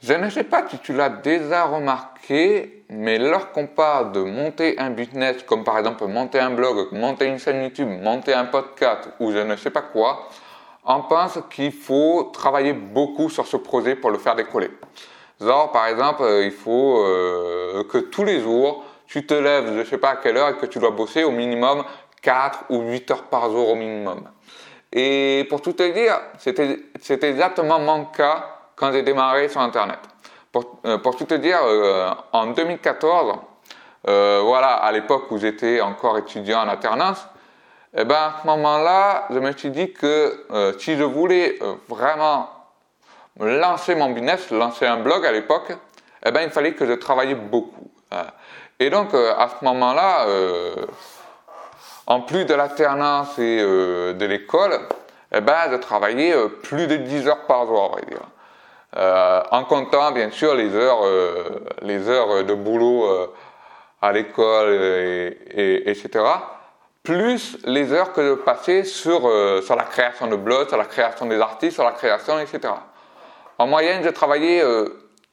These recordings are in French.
Je ne sais pas si tu l'as déjà remarqué, mais lorsqu'on parle de monter un business, comme par exemple monter un blog, monter une chaîne YouTube, monter un podcast ou je ne sais pas quoi, on pense qu'il faut travailler beaucoup sur ce projet pour le faire décoller. Genre, par exemple, euh, il faut euh, que tous les jours, tu te lèves, je ne sais pas à quelle heure, et que tu dois bosser au minimum 4 ou 8 heures par jour au minimum. Et pour tout te dire, c'était exactement mon cas quand j'ai démarré sur Internet. Pour, euh, pour tout te dire, euh, en 2014, euh, voilà, à l'époque où j'étais encore étudiant en alternance, eh ben, à ce moment-là, je me suis dit que euh, si je voulais euh, vraiment lancer mon business, lancer un blog à l'époque, eh ben, il fallait que je travaillais beaucoup. Et donc, à ce moment-là, en plus de l'alternance et de l'école, eh ben, je travaillais plus de 10 heures par jour, on va dire. Euh, en comptant bien sûr les heures, euh, les heures de boulot euh, à l'école, et, etc. Plus les heures que je passais sur, sur la création de blogs, sur la création des artistes, sur la création, etc. En moyenne, je travaillais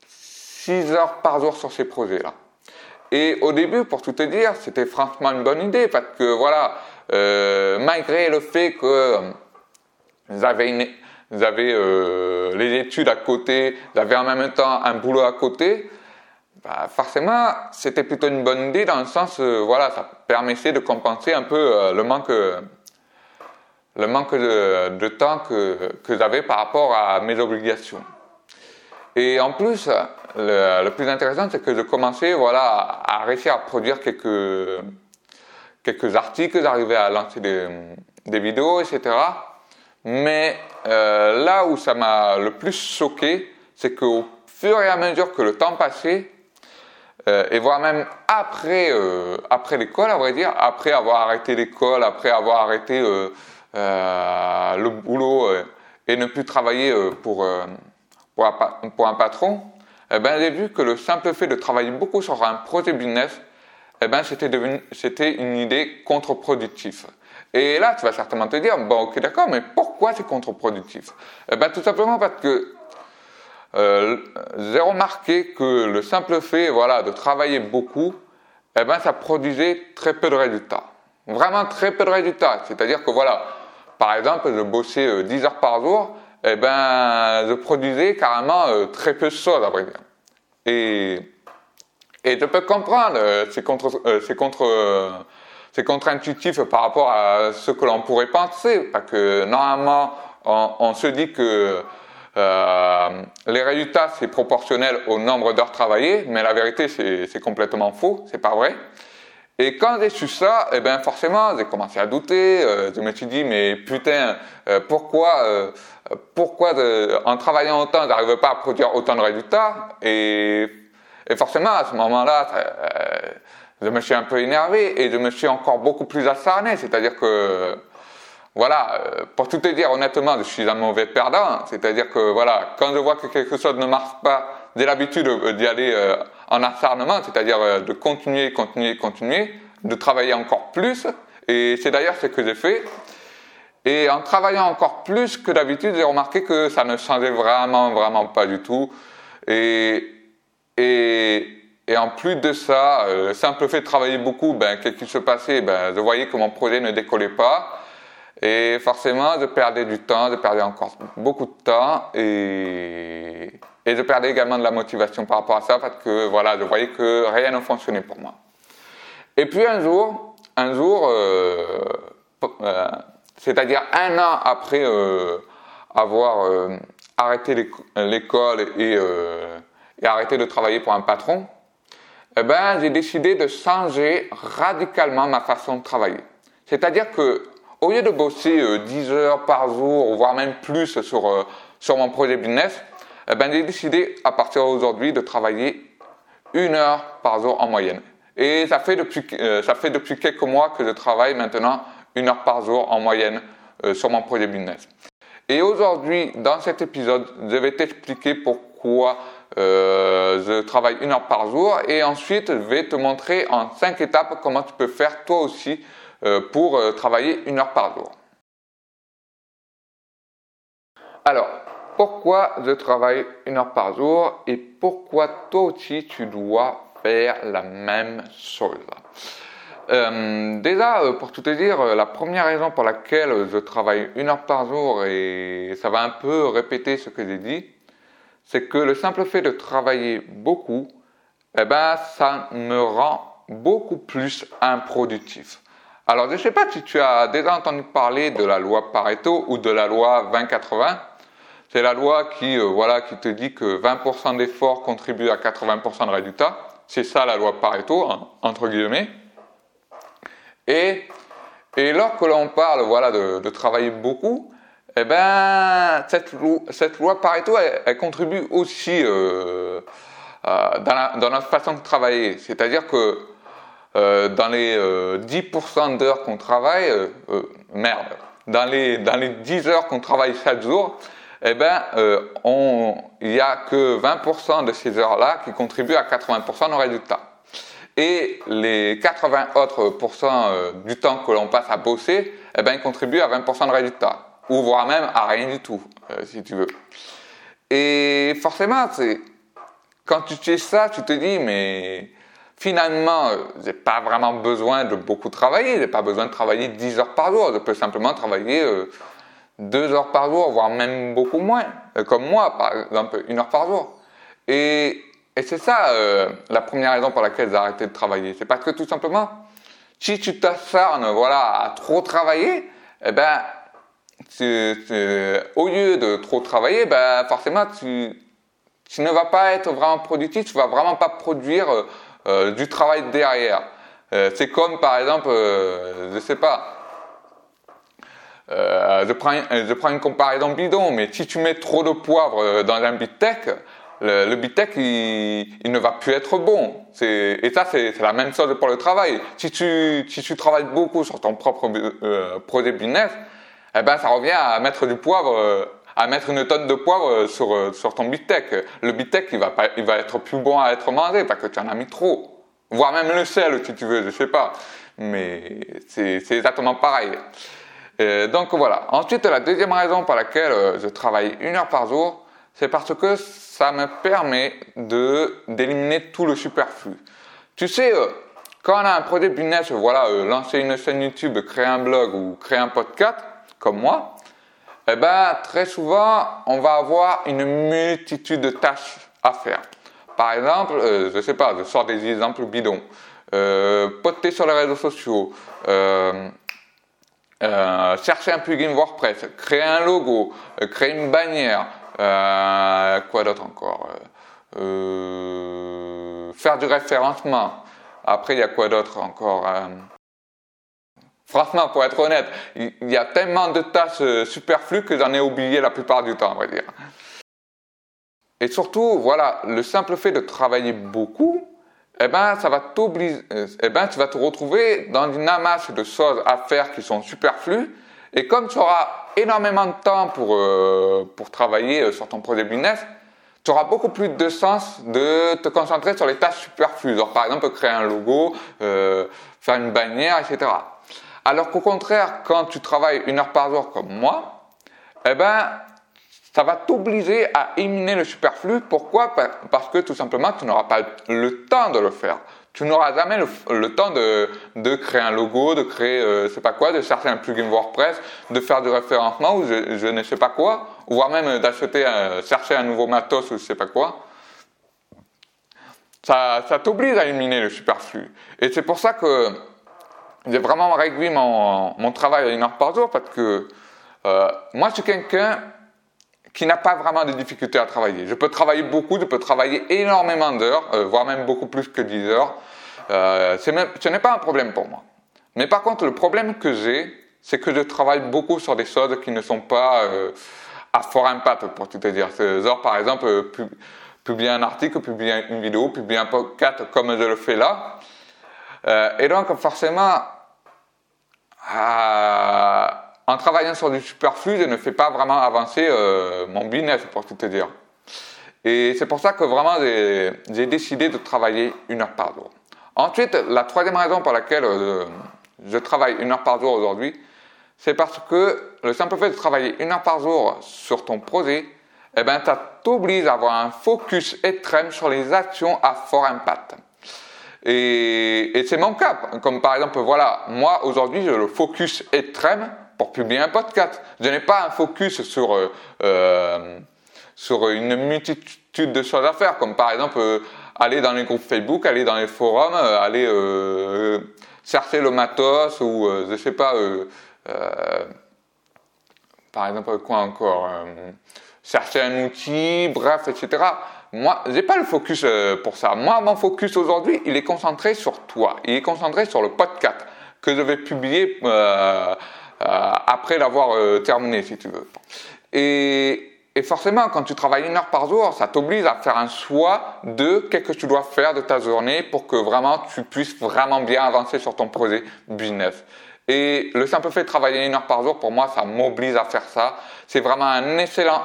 6 heures par jour sur ces projets-là. Et au début, pour tout te dire, c'était franchement une bonne idée parce que voilà, malgré le fait que j'avais une, vous avez euh, les études à côté, vous avez en même temps un boulot à côté, bah, forcément, c'était plutôt une bonne idée dans le sens, euh, voilà, ça permettait de compenser un peu euh, le manque, le manque de, temps que, que j'avais par rapport à mes obligations. Et en plus, le, plus intéressant, c'est que je commençais, voilà, à, réussir à produire quelques, quelques articles, j'arrivais à lancer des, des vidéos, etc. Mais euh, là où ça m'a le plus choqué, c'est qu'au fur et à mesure que le temps passait, euh, et voire même après, euh, après l'école, à vrai dire, après avoir arrêté l'école, après avoir arrêté le boulot et ne plus travailler pour, pour, un, pour, un, patron, eh ben, j'ai vu que le simple fait de travailler beaucoup sur un projet business, eh ben, c'était une idée contre-productive. Et là, tu vas certainement te dire, bon, ok, d'accord, mais pourquoi c'est contre-productif? Eh ben, Tout simplement parce que euh, j'ai remarqué que le simple fait voilà, de travailler beaucoup, eh ben, ça produisait très peu de résultats. Vraiment très peu de résultats. C'est-à-dire que voilà, par exemple, je bossais 10 euh, heures par jour, eh ben, je produisais carrément euh, très peu de choses, à vrai dire. Et, et je peux comprendre, c'est contre, c'est contre c'est contre-intuitif par rapport à ce que l'on pourrait penser, parce que normalement, on, se dit que euh, les résultats, c'est proportionnel au nombre d'heures travaillées, mais la vérité, c'est complètement faux, c'est pas vrai. Et quand j'ai su ça, eh ben forcément, j'ai commencé à douter. Euh, je me suis dit, mais putain, euh, pourquoi, pourquoi en travaillant autant, j'arrive pas à produire autant de résultats? Et, et forcément, à ce moment-là, je me suis un peu énervé et je me suis encore beaucoup plus acharné. C'est-à-dire que, voilà, euh, pour tout te dire honnêtement, je suis un mauvais perdant. C'est-à-dire que, voilà, quand je vois que quelque chose ne marche pas, j'ai l'habitude d'y aller euh, en acharnement, c'est-à-dire euh, de continuer, continuer, continuer, de travailler encore plus. Et c'est d'ailleurs ce que j'ai fait. Et en travaillant encore plus que d'habitude, j'ai remarqué que ça ne changeait vraiment, vraiment pas du tout. Et, et, et en plus de ça, euh, le simple fait de travailler beaucoup, ben, qu'est-ce qui se passait? Ben, Je voyais que mon projet ne décollait pas. Et forcément, je perdais du temps, je perdais encore beaucoup de temps. Et, et je perdais également de la motivation par rapport à ça parce que voilà, je voyais que rien ne fonctionnait pour moi. Et puis un jour, un jour, euh, euh, c'est-à-dire un an après euh, avoir euh, arrêté l'école et, et arrêté de travailler pour un patron, eh ben, j'ai décidé de changer radicalement ma façon de travailler. C'est-à-dire que, au lieu de bosser 10 euh, heures par jour, voire même plus sur, euh, sur mon projet business, eh ben, j'ai décidé à partir d'aujourd'hui de travailler une heure par jour en moyenne. Et ça fait depuis, euh, ça fait depuis quelques mois que je travaille maintenant une heure par jour en moyenne sur mon projet business. Et aujourd'hui, dans cet épisode, je vais t'expliquer pourquoi euh, je travaille une heure par jour et ensuite je vais te montrer en cinq étapes comment tu peux faire toi aussi euh, pour euh, travailler une heure par jour. Alors, pourquoi je travaille une heure par jour et pourquoi toi aussi tu dois faire la même chose? Déjà, pour tout te dire, la première raison pour laquelle je travaille une heure par jour, et ça va un peu répéter ce que j'ai dit, c'est que le simple fait de travailler beaucoup, eh ben, ça me rend beaucoup plus improductif. Alors, je ne sais pas si tu as déjà entendu parler de la loi Pareto ou de la loi 20-80. C'est la loi qui, voilà, qui te dit que 20% d'efforts contribuent à 80% de résultats. C'est ça la loi Pareto, entre guillemets. Et, et lorsque l'on parle voilà, de, travailler beaucoup, eh ben, cette, loi, cette loi Pareto, elle, elle contribue aussi euh, euh, dans, la, dans, notre façon de travailler. C'est-à-dire que euh, dans les 10% d'heures qu'on travaille, merde, dans les, dans les 10 heures qu'on travaille chaque jour, eh ben, il n'y a que 20% de ces heures-là qui contribuent à 80% de résultats. Et les 80 autres pourcents euh, du temps que l'on passe à bosser, eh ben, ils contribuent à 20% de résultats. Ou voire même à rien du tout, euh, si tu veux. Et forcément, c'est, quand tu sais ça, tu te dis, mais finalement, euh, j'ai pas vraiment besoin de beaucoup travailler. J'ai pas besoin de travailler 10 heures par jour. Je peux simplement travailler euh, 2 heures par jour, voire même beaucoup moins. comme moi, par exemple, une heure par jour. Et et c'est ça euh, la première raison pour laquelle j'ai arrêté de travailler. C'est parce que tout simplement, si tu t'acharnes voilà, à trop travailler, eh ben, au lieu de trop travailler, ben, forcément, tu, tu ne vas pas être vraiment productif, tu vas vraiment pas produire euh, euh du travail derrière. Euh, c'est comme par exemple, je sais pas, je prends, je, prends, une comparaison bidon, mais si tu mets trop de poivre dans un bitech, le, le il, il, ne va plus être bon. Et ça, c'est la même chose pour le travail. Si tu, si tu travailles beaucoup sur ton propre projet business, eh ben, ça revient à mettre du poivre, euh, à mettre une tonne de poivre sur, euh, sur ton Bitech. Le Bitech, il va, pas, il va être plus bon à être mangé parce que tu en as mis trop. Voire même le sel, si tu veux, je sais pas. Mais c'est exactement pareil. Et donc voilà. Ensuite, la deuxième raison pour laquelle je travaille une heure par jour, c'est parce que ça me permet de d'éliminer tout le superflu. Tu sais, euh, quand on a un projet business, voilà, euh, lancer une chaîne YouTube, créer un blog ou créer un podcast, comme moi, eh ben, très souvent, on va avoir une multitude de tâches à faire. Par exemple, euh, je sais pas, je sors des exemples bidons. Euh, sur les réseaux sociaux, euh, euh, chercher un plugin WordPress, créer un logo, créer une bannière, quoi d'autre encore Faire du référencement. Après, il y a quoi d'autre encore Franchement, pour être honnête, il y a tellement de tâches superflues que j'en ai oublié la plupart du temps, on va dire. Et surtout, voilà, le simple fait de travailler beaucoup, eh ben, ça va eh ben, tu vas te retrouver dans une amasse de choses à faire qui sont superflues. Et comme tu auras énormément de temps pour, euh, pour travailler euh, sur ton projet business, tu auras beaucoup plus de sens de te concentrer sur les tâches superflues. par exemple, créer un logo, euh, faire une bannière, etc. Alors qu'au contraire, quand tu travailles une heure par jour comme moi, eh ben, ça va t'obliger à éliminer le superflu. Pourquoi? Parce que tout simplement, tu n'auras pas le temps de le faire tu n'auras jamais le, temps de, de, créer un logo, de créer, euh, sais pas quoi, de chercher un plugin WordPress, de faire du référencement ou je, je ne sais pas quoi, voire même d'acheter, chercher un nouveau matos ou je sais pas quoi. Ça, ça t'oblige à éliminer le superflu. Et c'est pour ça que j'ai vraiment réduit mon, mon travail à une heure par jour parce que euh, moi, je suis quelqu'un qui n'a pas vraiment de difficultés à travailler. Je peux travailler beaucoup, je peux travailler énormément d'heures, euh, voire même beaucoup plus que 10 heures. Euh, même, ce n'est pas un problème pour moi. Mais par contre, le problème que j'ai, c'est que je travaille beaucoup sur des choses qui ne sont pas euh, à fort impact, pour tout te dire. Genre, par exemple, euh, publier un article, publier une vidéo, publier un podcast comme je le fais là. Et donc, forcément, en travaillant sur du superflu, je ne fais pas vraiment avancer euh, mon business, pour tout te dire. Et c'est pour ça que vraiment j'ai décidé de travailler une heure par jour. Ensuite, la troisième raison pour laquelle euh, je travaille une heure par jour aujourd'hui, c'est parce que le simple fait de travailler une heure par jour sur ton projet, eh ben, ça t'oblige à avoir un focus extrême sur les actions à fort impact. Et, c'est mon cas. Comme par exemple, voilà, moi aujourd'hui, j'ai le focus extrême pour publier un podcast. Je n'ai pas un focus sur, euh, euh, sur une multitude de choses à faire, comme par exemple euh, aller dans les groupes Facebook, aller dans les forums, aller chercher le matos ou je sais pas, par exemple quoi encore, chercher un outil, bref, etc. Moi, j'ai pas le focus pour ça. Moi, mon focus aujourd'hui, il est concentré sur toi. Il est concentré sur le podcast que je vais publier euh, euh, après l'avoir euh, terminé, si tu veux. Et, forcément, quand tu travailles une heure par jour, ça t'oblige à faire un choix de qu'est-ce que tu dois faire de ta journée pour que vraiment tu puisses vraiment bien avancer sur ton projet business. Et le simple fait de travailler une heure par jour, pour moi, ça m'oblige à faire ça. C'est vraiment un excellent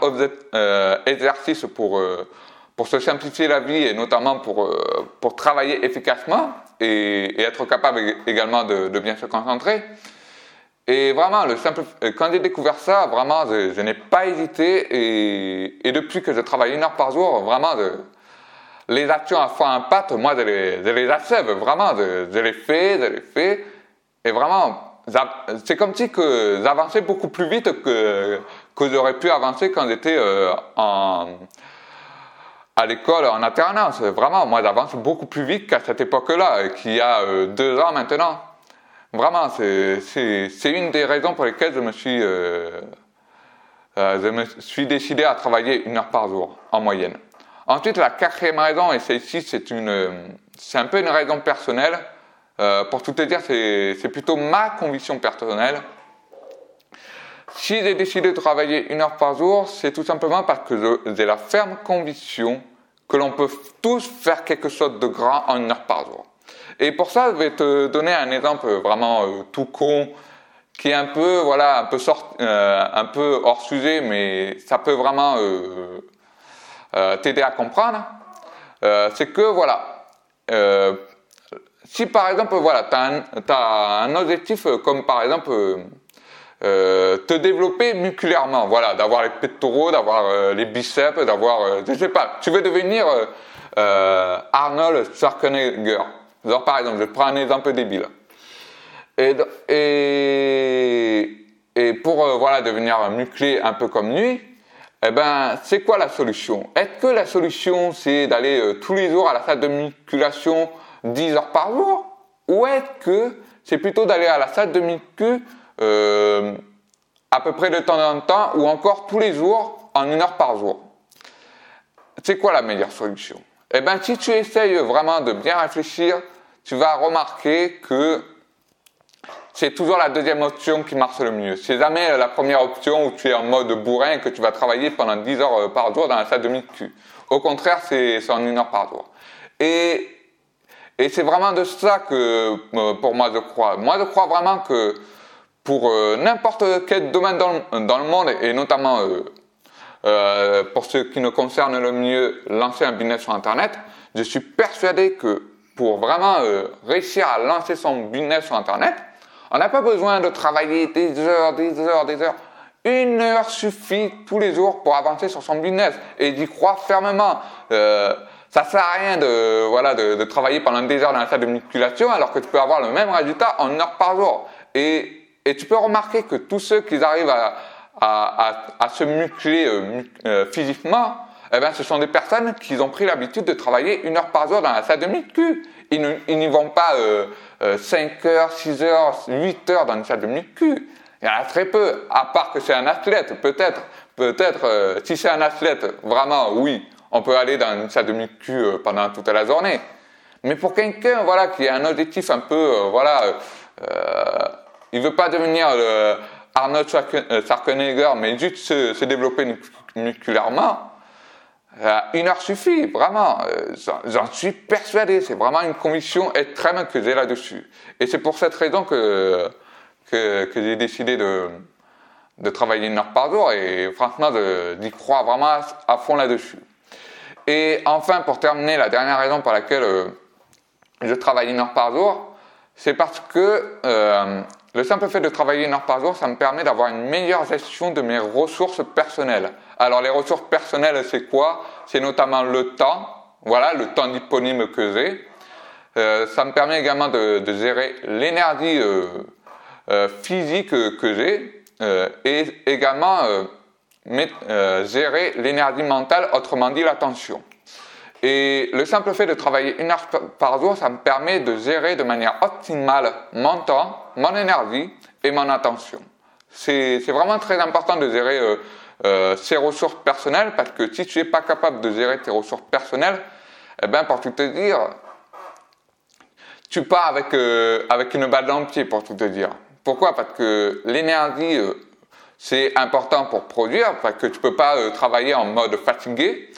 euh, exercice pour, euh, pour se simplifier la vie et notamment pour, euh, pour travailler efficacement et, être capable également de, bien se concentrer. Et vraiment, le simple, euh, quand j'ai découvert ça, vraiment, je, n'ai pas hésité. Et, depuis que je travaille une heure par jour, vraiment, les actions à fond impact, moi, je les, je les achève. Vraiment, je, les fais, je les fais. Et vraiment, c'est comme si que j'avançais beaucoup plus vite que, que j'aurais pu avancer quand j'étais euh, en, à l'école en alternance. Vraiment, moi, j'avance beaucoup plus vite qu'à cette époque-là, qu'il y a euh, deux ans maintenant. Vraiment, c'est une des raisons pour lesquelles je me suis, euh, euh, je me suis décidé à travailler une heure par jour, en moyenne. Ensuite, la quatrième raison, et celle-ci, c'est c'est un peu une raison personnelle. Euh, pour tout te dire, c'est plutôt ma conviction personnelle. Si j'ai décidé de travailler une heure par jour, c'est tout simplement parce que j'ai la ferme conviction que l'on peut tous faire quelque chose de grand en une heure par jour. Et pour ça, je vais te donner un exemple vraiment euh, tout con, qui est un peu, voilà, un peu, sort, euh, un peu hors sujet, mais ça peut vraiment euh, euh t'aider à comprendre. Euh, c'est que, voilà, si par exemple, voilà, tu as, as, un objectif comme par exemple te développer musculairement, voilà, d'avoir les pectoraux, d'avoir les biceps, d'avoir, je sais pas, tu veux devenir Arnold Schwarzenegger. Genre, par exemple, je prends un exemple débile. Et, et, et pour euh, voilà, devenir musclé un peu comme lui, eh ben, c'est quoi la solution? Est-ce que la solution, c'est d'aller euh, tous les jours à la salle de musculation 10 heures par jour? Ou est-ce que c'est plutôt d'aller à la salle de muscu euh, à peu près de temps en temps ou encore tous les jours en une heure par jour C'est quoi la meilleure solution? Eh bien, si tu essayes vraiment de bien réfléchir, tu vas remarquer que c'est toujours la deuxième option qui marche le mieux. C'est jamais la première option où tu es en mode bourrin et que tu vas travailler pendant 10 heures euh, par jour dans la salle de muscu. Au contraire, c'est en une heure par jour. Et, et c'est vraiment de ça que, euh, pour moi, je crois. Moi, je crois vraiment que pour euh, n'importe quel domaine dans le, monde, et notamment euh, pour ce qui nous concerne le mieux, lancer un business sur Internet, je suis persuadé que pour vraiment euh, réussir à lancer son business sur Internet, on n'a pas besoin de travailler des heures, des heures, des heures. Une heure suffit tous les jours pour avancer sur son business et d'y croire fermement. Euh, ça sert à rien de voilà de, travailler pendant des heures dans la salle de musculation alors que tu peux avoir le même résultat en une heure par jour. Et, et tu peux remarquer que tous ceux qui arrivent à, à, à, à se muscler euh, euh, physiquement, eh ben, ce sont des personnes qui ont pris l'habitude de travailler une heure par jour dans la salle de muscu. Ils n'y vont pas euh, 5 euh, heures, 6 heures, 8 heures dans une salle de muscu. Il y en a très peu, à part que c'est un athlète, peut-être. Peut-être, euh, si c'est un athlète, vraiment, oui, on peut aller dans une salle de muscu pendant toute la journée. Mais pour quelqu'un, voilà, qui a un objectif un peu, voilà, il veut pas devenir le, Arnold euh, Schwarzenegger, mais juste se, développer musculairement, euh, une heure suffit, vraiment. Euh, j'en suis persuadé. C'est vraiment une conviction extrême que j'ai là-dessus. Et c'est pour cette raison que, que, j'ai décidé de, de travailler une heure par jour et franchement d'y croire vraiment à, fond là-dessus. Et enfin, pour terminer, la dernière raison pour laquelle je travaille une heure par jour, c'est parce que le simple fait de travailler une heure par jour, ça me permet d'avoir une meilleure gestion de mes ressources personnelles. Alors les ressources personnelles, c'est quoi? C'est notamment le temps, voilà, le temps disponible que j'ai. Euh, ça me permet également de, gérer l'énergie euh, euh, physique que j'ai et également gérer l'énergie mentale, autrement dit l'attention. Et le simple fait de travailler une heure par jour, ça me permet de gérer de manière optimale mon temps, mon énergie et mon attention. C'est vraiment très important de gérer euh, ses ressources personnelles parce que si tu n'es pas capable de gérer tes ressources personnelles, eh ben, pour tout te dire, tu pars avec, euh, avec une balle dans le pied, pour tout te dire. Pourquoi? Parce que l'énergie, euh, c'est important pour produire, parce que tu ne peux pas euh, travailler en mode fatigué.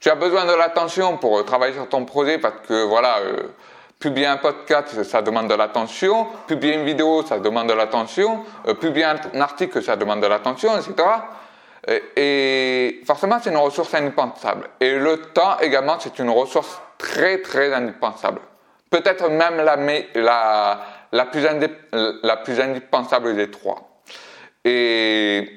Tu as besoin de l'attention pour travailler sur ton projet, parce que voilà, publier un podcast, ça demande de l'attention. Publier une vidéo, ça demande de l'attention. publier un article, ça demande de l'attention, etc. Et forcément, c'est une ressource indispensable. Et le temps également, c'est une ressource très, très indispensable peut-être même la, la, la, plus la plus indispensable des trois. Et,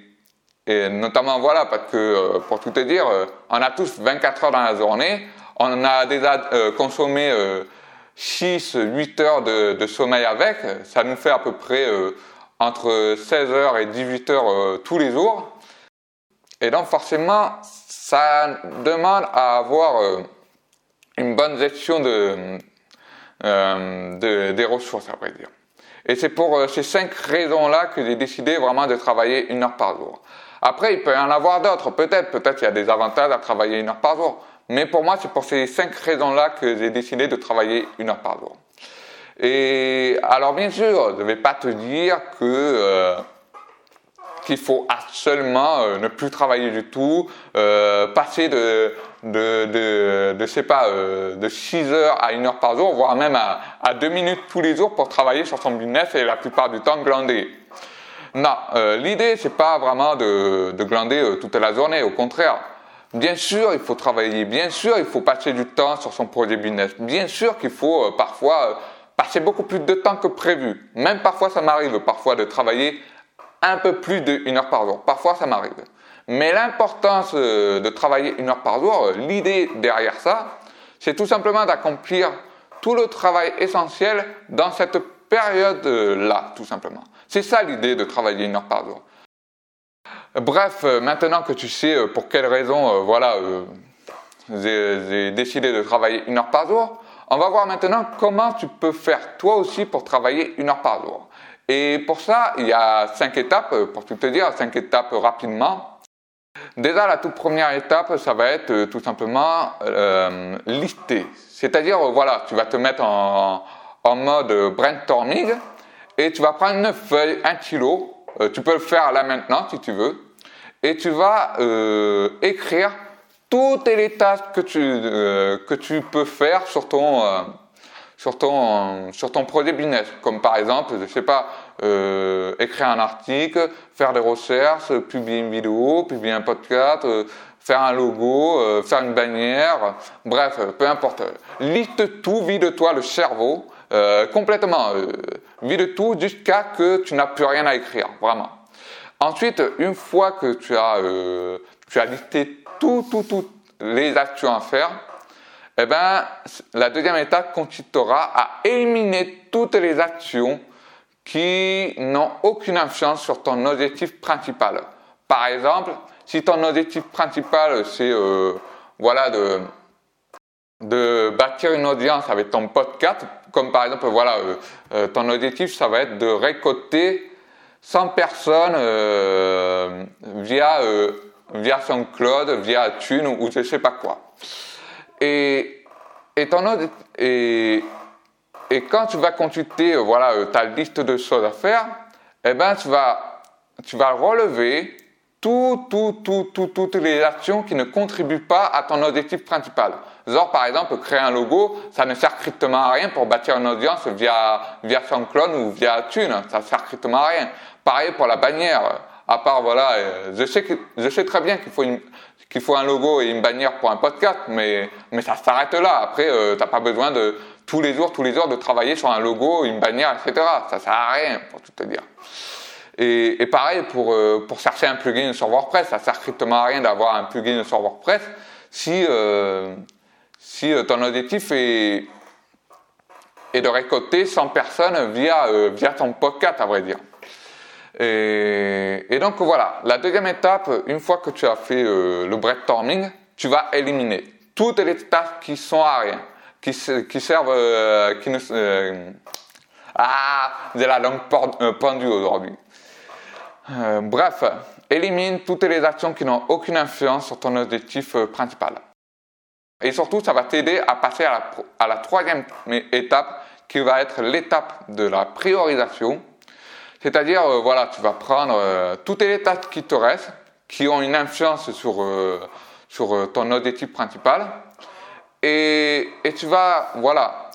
et, notamment, voilà, parce que euh, pour tout te dire, euh, on a tous 24 heures dans la journée, on a déjà euh, consommé 6, 8 heures de, sommeil avec, ça nous fait à peu près entre 16 heures et 18 heures tous les jours. Et donc forcément, ça demande à avoir une bonne gestion de, des ressources, à vrai dire. Et c'est pour ces cinq raisons-là que j'ai décidé vraiment de travailler une heure par jour. Après, il peut y en avoir d'autres, peut-être, peut-être il y a des avantages à travailler une heure par jour. Mais pour moi, c'est pour ces cinq raisons-là que j'ai décidé de travailler une heure par jour. Et alors, bien sûr, je ne vais pas te dire que euh, qu'il faut seulement euh, ne plus travailler du tout, euh, passer de, de, de, de, sais pas, euh, de 6 heures à 1 heure par jour, voire même à, à 2 minutes tous les jours pour travailler sur son business et la plupart du temps glander. Non, euh, l'idée c'est pas vraiment de, de glander euh, toute la journée, au contraire. Bien sûr, il faut travailler, bien sûr, il faut passer du temps sur son projet business, bien sûr qu'il faut euh, parfois passer beaucoup plus de temps que prévu. Même parfois, ça m'arrive parfois de travailler un peu plus d'une heure par jour. Parfois, ça m'arrive. Mais l'importance euh, de travailler une heure par jour, euh, l'idée derrière ça, c'est tout simplement d'accomplir tout le travail essentiel dans cette période-là, tout simplement. C'est ça l'idée de travailler une heure par jour. Bref, euh, maintenant que tu sais pour quelles raisons, voilà, j'ai décidé de travailler une heure par jour, on va voir maintenant comment tu peux faire toi aussi pour travailler une heure par jour. Et pour ça, il y a cinq étapes, pour tout te dire, cinq étapes rapidement. Déjà, la toute première étape, ça va être euh, tout simplement euh, lister. C'est-à-dire, voilà, tu vas te mettre en, mode brainstorming et tu vas prendre une feuille, un kilo. Euh, tu peux le faire là maintenant si tu veux. Et tu vas euh, écrire toutes les tâches que tu, euh, que tu peux faire sur ton sur ton, sur ton projet business, comme par exemple, je sais pas, écrire un article, faire des recherches, publier une vidéo, publier un podcast, faire un logo, faire une bannière, bref, peu importe. Liste tout, vide-toi le cerveau, euh, complètement, vide tout jusqu'à que tu n'as plus rien à écrire, vraiment. Ensuite, une fois que tu as, tu as listé tout, tout, toutes les actions à faire, eh ben, la deuxième étape consistera à éliminer toutes les actions qui n'ont aucune influence sur ton objectif principal. Par exemple, si ton objectif principal c'est euh, voilà de de bâtir une audience avec ton podcast, comme par exemple voilà euh, euh, ton objectif ça va être de récolter 100 personnes via via SoundCloud, via Thune ou je sais pas quoi. Et, et, et, et quand tu vas consulter euh, voilà, euh, ta liste de choses à faire, eh ben, tu, vas, tu vas relever tout, tout, tout, toutes les actions qui ne contribuent pas à ton objectif principal. Genre, par exemple, créer un logo, ça ne sert strictement à rien pour bâtir une audience via, via SoundCloud ou via Thune. Ça ne sert strictement à rien. Pareil pour la bannière. À part, voilà, euh, je sais, je sais très bien qu'il faut qu'il faut un logo et une bannière pour un podcast, mais, mais ça s'arrête là. Après, euh, t'as pas besoin de tous les jours, tous les jours de travailler sur un logo, une bannière, etc. Ça sert à rien, pour tout te dire. Et, pareil pour, euh, pour chercher un plugin sur WordPress, ça sert strictement à rien d'avoir un plugin sur WordPress si, euh, si euh, ton objectif est, est, de récolter 100 personnes via, via ton podcast, à vrai dire. Et, et, donc voilà, la deuxième étape, une fois que tu as fait le brainstorming, tu vas éliminer toutes les tâches qui sont à rien, qui, qui servent, qui ne, ah, j'ai la langue pendue aujourd'hui. Euh, bref, élimine toutes les actions qui n'ont aucune influence sur ton objectif euh, principal. Et surtout, ça va t'aider à passer à la, troisième étape qui va être l'étape de la priorisation. C'est-à-dire, euh, voilà, tu vas prendre toutes les tâches qui te restent, qui ont une influence sur, sur ton objectif principal, et, et tu vas, voilà,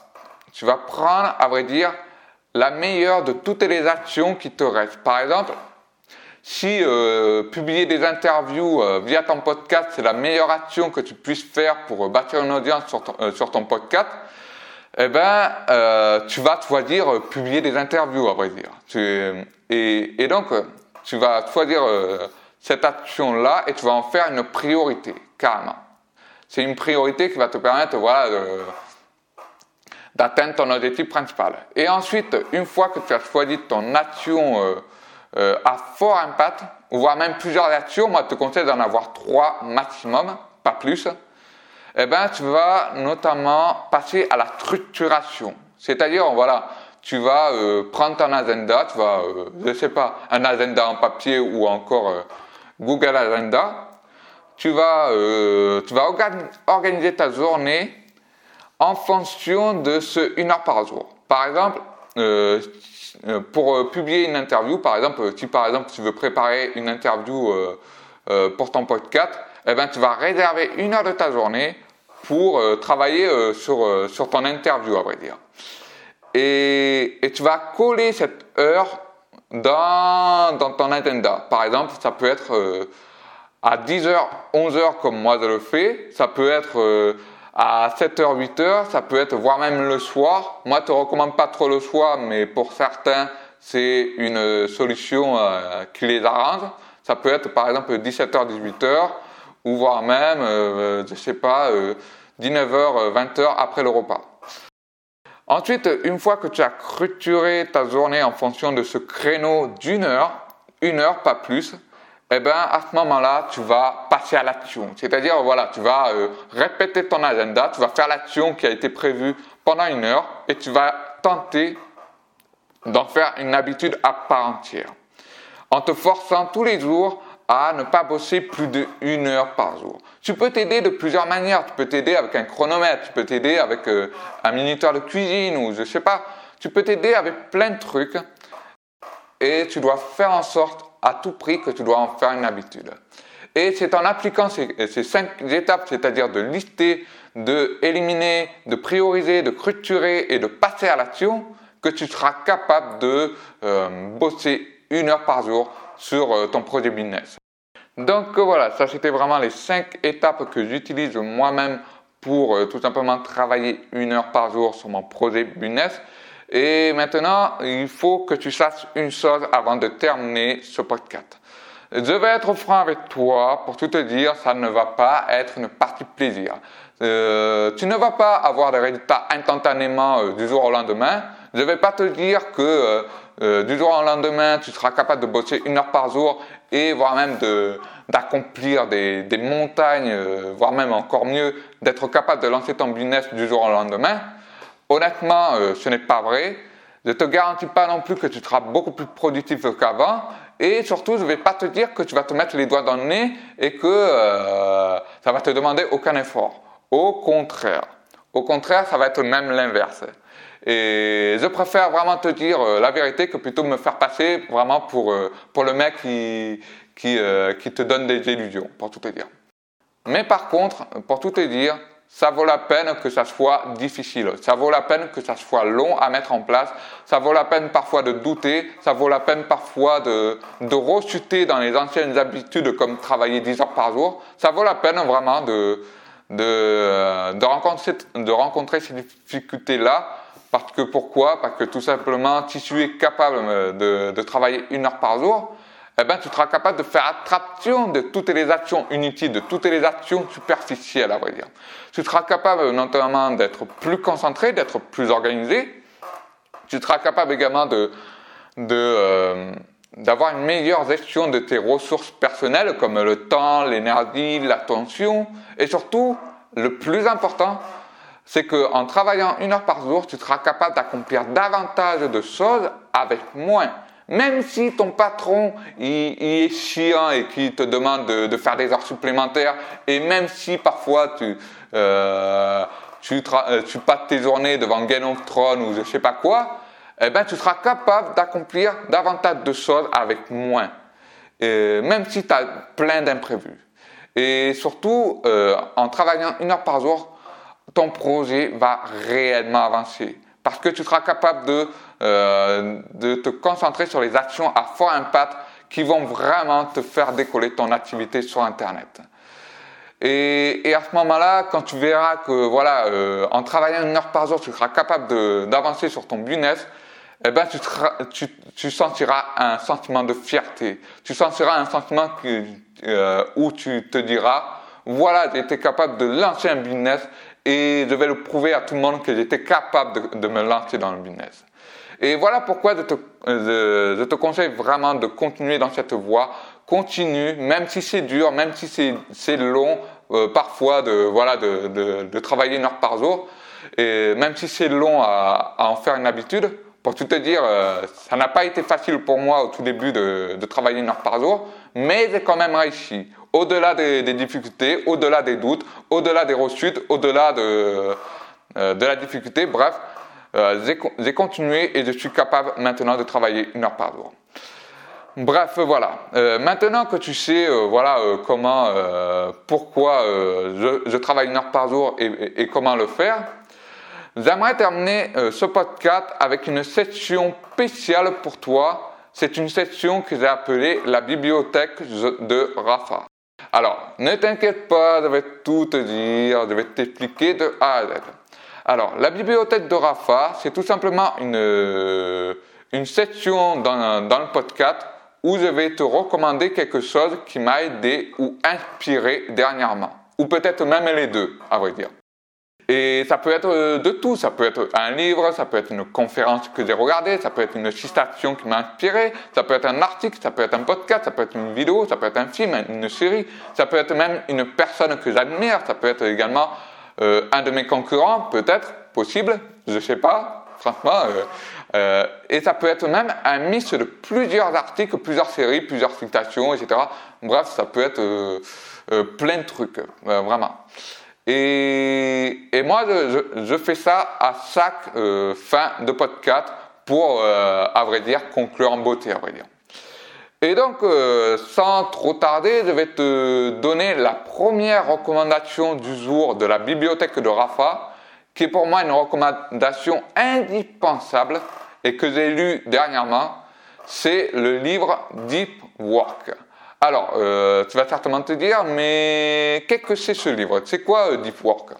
tu vas prendre, à vrai dire, la meilleure de toutes les actions qui te restent. Par exemple, si euh, publier des interviews euh, via ton podcast, c'est la meilleure action que tu puisses faire pour euh, bâtir une audience sur ton, sur ton podcast, eh ben, tu vas choisir publier des interviews, à vrai dire. et, et, donc, tu vas choisir cette action-là et tu vas en faire une priorité, carrément. C'est une priorité qui va te permettre, voilà, d'atteindre ton objectif principal. Et ensuite, une fois que tu as choisi ton action euh, à fort impact, voire même plusieurs actions, moi je te conseille d'en avoir trois maximum, pas plus, eh ben, tu vas notamment passer à la structuration. C'est-à-dire, voilà, tu vas euh, prendre ton agenda, tu vas, euh, je sais pas, un agenda en papier ou encore euh, Google Agenda. Tu vas, tu vas organiser ta journée en fonction de ce une heure par jour. Par exemple, euh, pour euh, publier une interview, par exemple, si par exemple tu veux préparer une interview euh, pour ton podcast, eh ben, tu vas réserver une heure de ta journée pour travailler sur, sur ton interview, à vrai dire. Et, et tu vas coller cette heure dans, dans, ton agenda. Par exemple, ça peut être à 10h, 11h comme moi je le fais. Ça peut être à 7h, 8h, ça peut être voire même le soir. Moi, je te recommande pas trop le soir, mais pour certains, c'est une solution euh, qui les arrange. Ça peut être par exemple 17h, 18h, ou voire même, euh, je sais pas, 19h, euh, 20h après le repas. Ensuite, une fois que tu as structuré ta journée en fonction de ce créneau d'une heure, une heure, pas plus, eh bien, à ce moment-là, tu vas passer à l'action. C'est-à-dire, voilà, tu vas euh, répéter ton agenda, tu vas faire l'action qui a été prévue pendant une heure et tu vas tenter d'en faire une habitude à part entière. En te forçant tous les jours à ne pas bosser plus d'une heure par jour. Tu peux t'aider de plusieurs manières. Tu peux t'aider avec un chronomètre, tu peux t'aider avec euh, un minuteur de cuisine ou je sais pas. Tu peux t'aider avec plein de trucs et tu dois faire en sorte à tout prix que tu dois en faire une habitude. Et c'est en appliquant ces, cinq étapes, c'est-à-dire de lister, de éliminer, de prioriser, de structurer et de passer à l'action, que tu seras capable de euh, bosser une heure par jour sur euh, ton projet business. Donc voilà, ça c'était vraiment les cinq étapes que j'utilise moi-même pour euh, tout simplement travailler une heure par jour sur mon projet business. Et maintenant, il faut que tu saches une chose avant de terminer ce podcast. Je vais être franc avec toi pour tout te dire, ça ne va pas être une partie plaisir. Euh, tu ne vas pas avoir des résultats instantanément euh, du jour au lendemain. Je ne vais pas te dire que euh, euh, du jour au lendemain, tu seras capable de bosser une heure par jour et voire même d'accomplir des, des, montagnes, voire même encore mieux, d'être capable de lancer ton business du jour au lendemain. Honnêtement, euh, ce n'est pas vrai. Je ne te garantis pas non plus que tu seras beaucoup plus productif qu'avant. Et surtout, je ne vais pas te dire que tu vas te mettre les doigts dans le nez et que euh, ça va te demander aucun effort. Au contraire. Au contraire, ça va être même l'inverse. Et je préfère vraiment te dire euh, la vérité que plutôt me faire passer vraiment pour, pour le mec qui, qui, qui te donne des illusions, pour tout te dire. Mais par contre, pour tout te dire, ça vaut la peine que ça soit difficile, ça vaut la peine que ça soit long à mettre en place, ça vaut la peine parfois de douter, ça vaut la peine parfois de, de rechuter dans les anciennes habitudes comme travailler 10 heures par jour, ça vaut la peine vraiment de, de, de, rencontrer, de rencontrer ces difficultés-là. Parce que pourquoi? Parce que tout simplement, si tu es capable de, de travailler une heure par jour, eh ben, tu seras capable de faire abstraction de toutes les actions inutiles, de toutes les actions superficielles, à vrai dire. Tu seras capable notamment d'être plus concentré, d'être plus organisé. Tu seras capable également de, de euh, d'avoir une meilleure gestion de tes ressources personnelles comme le temps, l'énergie, l'attention et surtout, le plus important, c'est qu'en travaillant une heure par jour, tu seras capable d'accomplir davantage de choses avec moins. Même si ton patron il, est chiant et qu'il te demande de, faire des heures supplémentaires, et même si parfois tu, euh, tu, euh, passes tes journées devant Game of ou je sais pas quoi, eh ben, tu seras capable d'accomplir davantage de choses avec moins, même si tu as plein d'imprévus. Et surtout, euh, en travaillant une heure par jour, ton projet va réellement avancer parce que tu seras capable de, euh, de te concentrer sur les actions à fort impact qui vont vraiment te faire décoller ton activité sur Internet. Et, et à ce moment-là, quand tu verras que voilà, euh, en travaillant une heure par jour, tu seras capable d'avancer sur ton business, eh ben, tu, tu, tu, sentiras un sentiment de fierté. Tu sentiras un sentiment que, euh, où tu te diras, voilà, été capable de lancer un business et je vais le prouver à tout le monde que j'étais capable de, de, me lancer dans le business. Et voilà pourquoi je te, je, je te conseille vraiment de continuer dans cette voie. Continue, même si c'est dur, même si c'est long, euh, parfois de, voilà, de, de, de, travailler une heure par jour, et même si c'est long à, à en faire une habitude, pour tout te dire, euh, ça n'a pas été facile pour moi au tout début de, travailler une heure par jour, mais j'ai quand même réussi. Au-delà des, difficultés, au-delà des doutes, au-delà des rechutes, au-delà de, euh, de la difficulté, bref, j'ai continué et je suis capable maintenant de travailler une heure par jour. Bref, voilà. maintenant que tu sais, voilà, comment, pourquoi je, travaille une heure par jour et comment le faire, J'aimerais terminer euh, ce podcast avec une section spéciale pour toi. C'est une section que j'ai appelée la bibliothèque de Rafa. Alors, ne t'inquiète pas, je vais tout te dire, je vais t'expliquer de A à Z. Alors, la bibliothèque de Rafa, c'est tout simplement une, euh, une section dans, dans le podcast où je vais te recommander quelque chose qui m'a aidé ou inspiré dernièrement. Ou peut-être même les deux, à vrai dire. Et ça peut être euh, de tout, ça peut être un livre, ça peut être une conférence que j'ai regardée, ça peut être une citation qui m'a inspiré, ça peut être un article, ça peut être un podcast, ça peut être une vidéo, ça peut être un film, une série, ça peut être même une personne que j'admire, ça peut être également euh, un de mes concurrents, peut-être, possible, je ne sais pas, franchement. Euh, euh, et ça peut être même un mix de plusieurs articles, plusieurs séries, plusieurs citations, etc. Bref, ça peut être euh, plein de trucs, vraiment. Et, et moi, je, je, fais ça à chaque euh, fin de podcast pour, euh, à vrai dire, conclure en beauté, à vrai dire. Et donc, euh, sans trop tarder, je vais te donner la première recommandation du jour de la bibliothèque de Rafa, qui est pour moi une recommandation indispensable et que j'ai lu dernièrement. C'est le livre Deep Work. Alors, euh, tu vas certainement te dire, mais qu'est-ce que c'est ce livre? C'est quoi euh, Deep Work?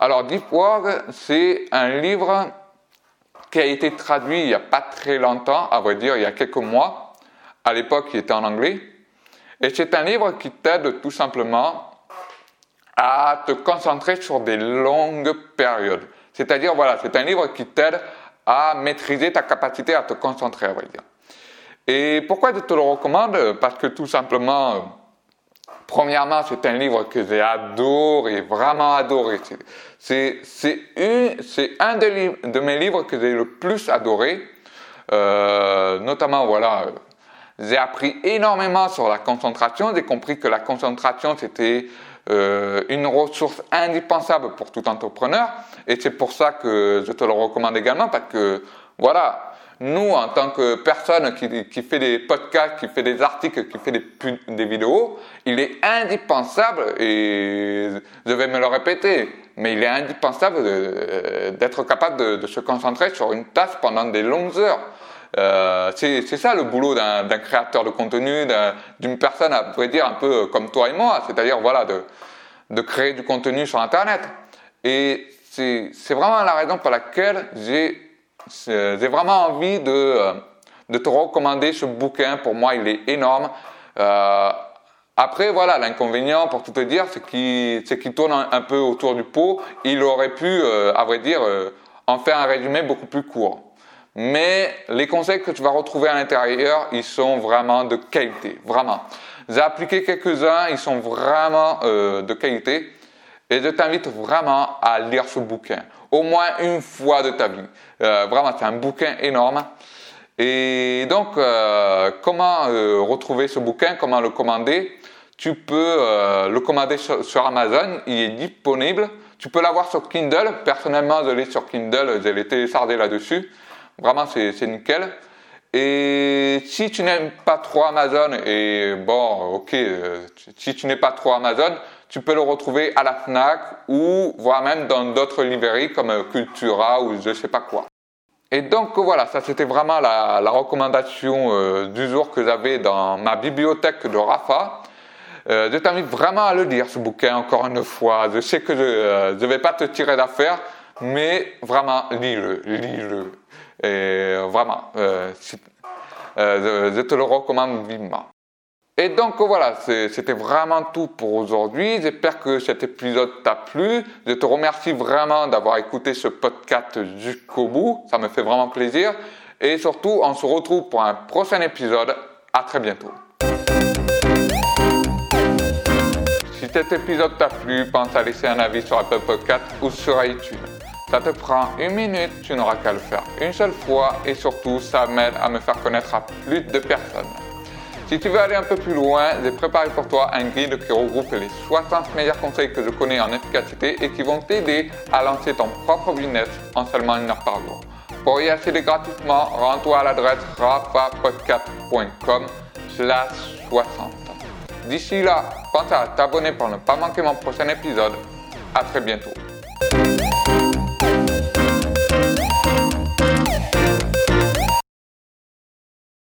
Alors, Deep Work, c'est un livre qui a été traduit il n'y a pas très longtemps, à vrai dire, il y a quelques mois. À l'époque, il était en anglais. Et c'est un livre qui t'aide tout simplement à te concentrer sur des longues périodes. C'est-à-dire, voilà, c'est un livre qui t'aide à maîtriser ta capacité à te concentrer, à vrai dire. Et pourquoi je te le recommande? Parce que tout simplement, premièrement, c'est un livre que j'ai adoré, vraiment adoré. C'est, un de, mes livres que j'ai le plus adoré. Euh, notamment, voilà, j'ai appris énormément sur la concentration. J'ai compris que la concentration, c'était euh, une ressource indispensable pour tout entrepreneur. Et c'est pour ça que je te le recommande également, parce que, voilà, nous, en tant que personne qui, fait des podcasts, qui fait des articles, qui fait des, vidéos, il est indispensable, et je vais me le répéter, mais il est indispensable d'être capable de, se concentrer sur une tâche pendant des longues heures. Euh, c'est ça le boulot d'un créateur de contenu, d'une personne, à vrai dire, un peu comme toi et moi, c'est-à-dire voilà, de, de créer du contenu sur Internet. Et c'est vraiment la raison pour laquelle j'ai vraiment envie de, de, te recommander ce bouquin. Pour moi, il est énorme. Euh, après, voilà, l'inconvénient, pour tout te dire, c'est qu'il tourne un, peu autour du pot. Il aurait pu, euh, à vrai dire, euh, en faire un résumé beaucoup plus court. Mais les conseils que tu vas retrouver à l'intérieur, ils sont vraiment de qualité, vraiment. J'ai appliqué quelques-uns, ils sont vraiment euh, de qualité. Et je t'invite vraiment à lire ce bouquin, au moins une fois de ta vie. vraiment, c'est un bouquin énorme. Et donc, comment retrouver ce bouquin, comment le commander? Tu peux euh, le commander sur, Amazon, il est disponible. Tu peux l'avoir sur Kindle. Personnellement, je l'ai sur Kindle, je l'ai téléchargé là-dessus. Vraiment, c'est nickel. Et si tu n'aimes pas trop Amazon, et bon, ok, euh, si tu n'es pas trop Amazon, tu peux le retrouver à la FNAC ou voire même dans d'autres librairies comme Cultura ou je sais pas quoi. Et donc voilà, ça c'était vraiment la, recommandation euh, du jour que j'avais dans ma bibliothèque de Rafa. Euh, je t'invite vraiment à le lire, ce bouquin, encore une fois. Je sais que je ne vais pas te tirer d'affaire, mais vraiment, lis-le, lis-le. Et vraiment, euh, je, te le recommande vivement. Et donc voilà, c'était vraiment tout pour aujourd'hui. J'espère que cet épisode t'a plu. Je te remercie vraiment d'avoir écouté ce podcast jusqu'au bout. Ça me fait vraiment plaisir. Et surtout, on se retrouve pour un prochain épisode. À très bientôt. Si cet épisode t'a plu, pense à laisser un avis sur Apple Podcast ou sur iTunes. Ça te prend une minute, tu n'auras qu'à le faire une seule fois et surtout ça m'aide à me faire connaître à plus de personnes. Si tu veux aller un peu plus loin, j'ai préparé pour toi un guide qui regroupe les 60 meilleurs conseils que je connais en efficacité et qui vont t'aider à lancer ton propre business en seulement une heure par jour. Pour y accéder gratuitement, rends-toi à l'adresse rafapodcast.com slash 60. D'ici là, pense à t'abonner pour ne pas manquer mon prochain épisode. À très bientôt.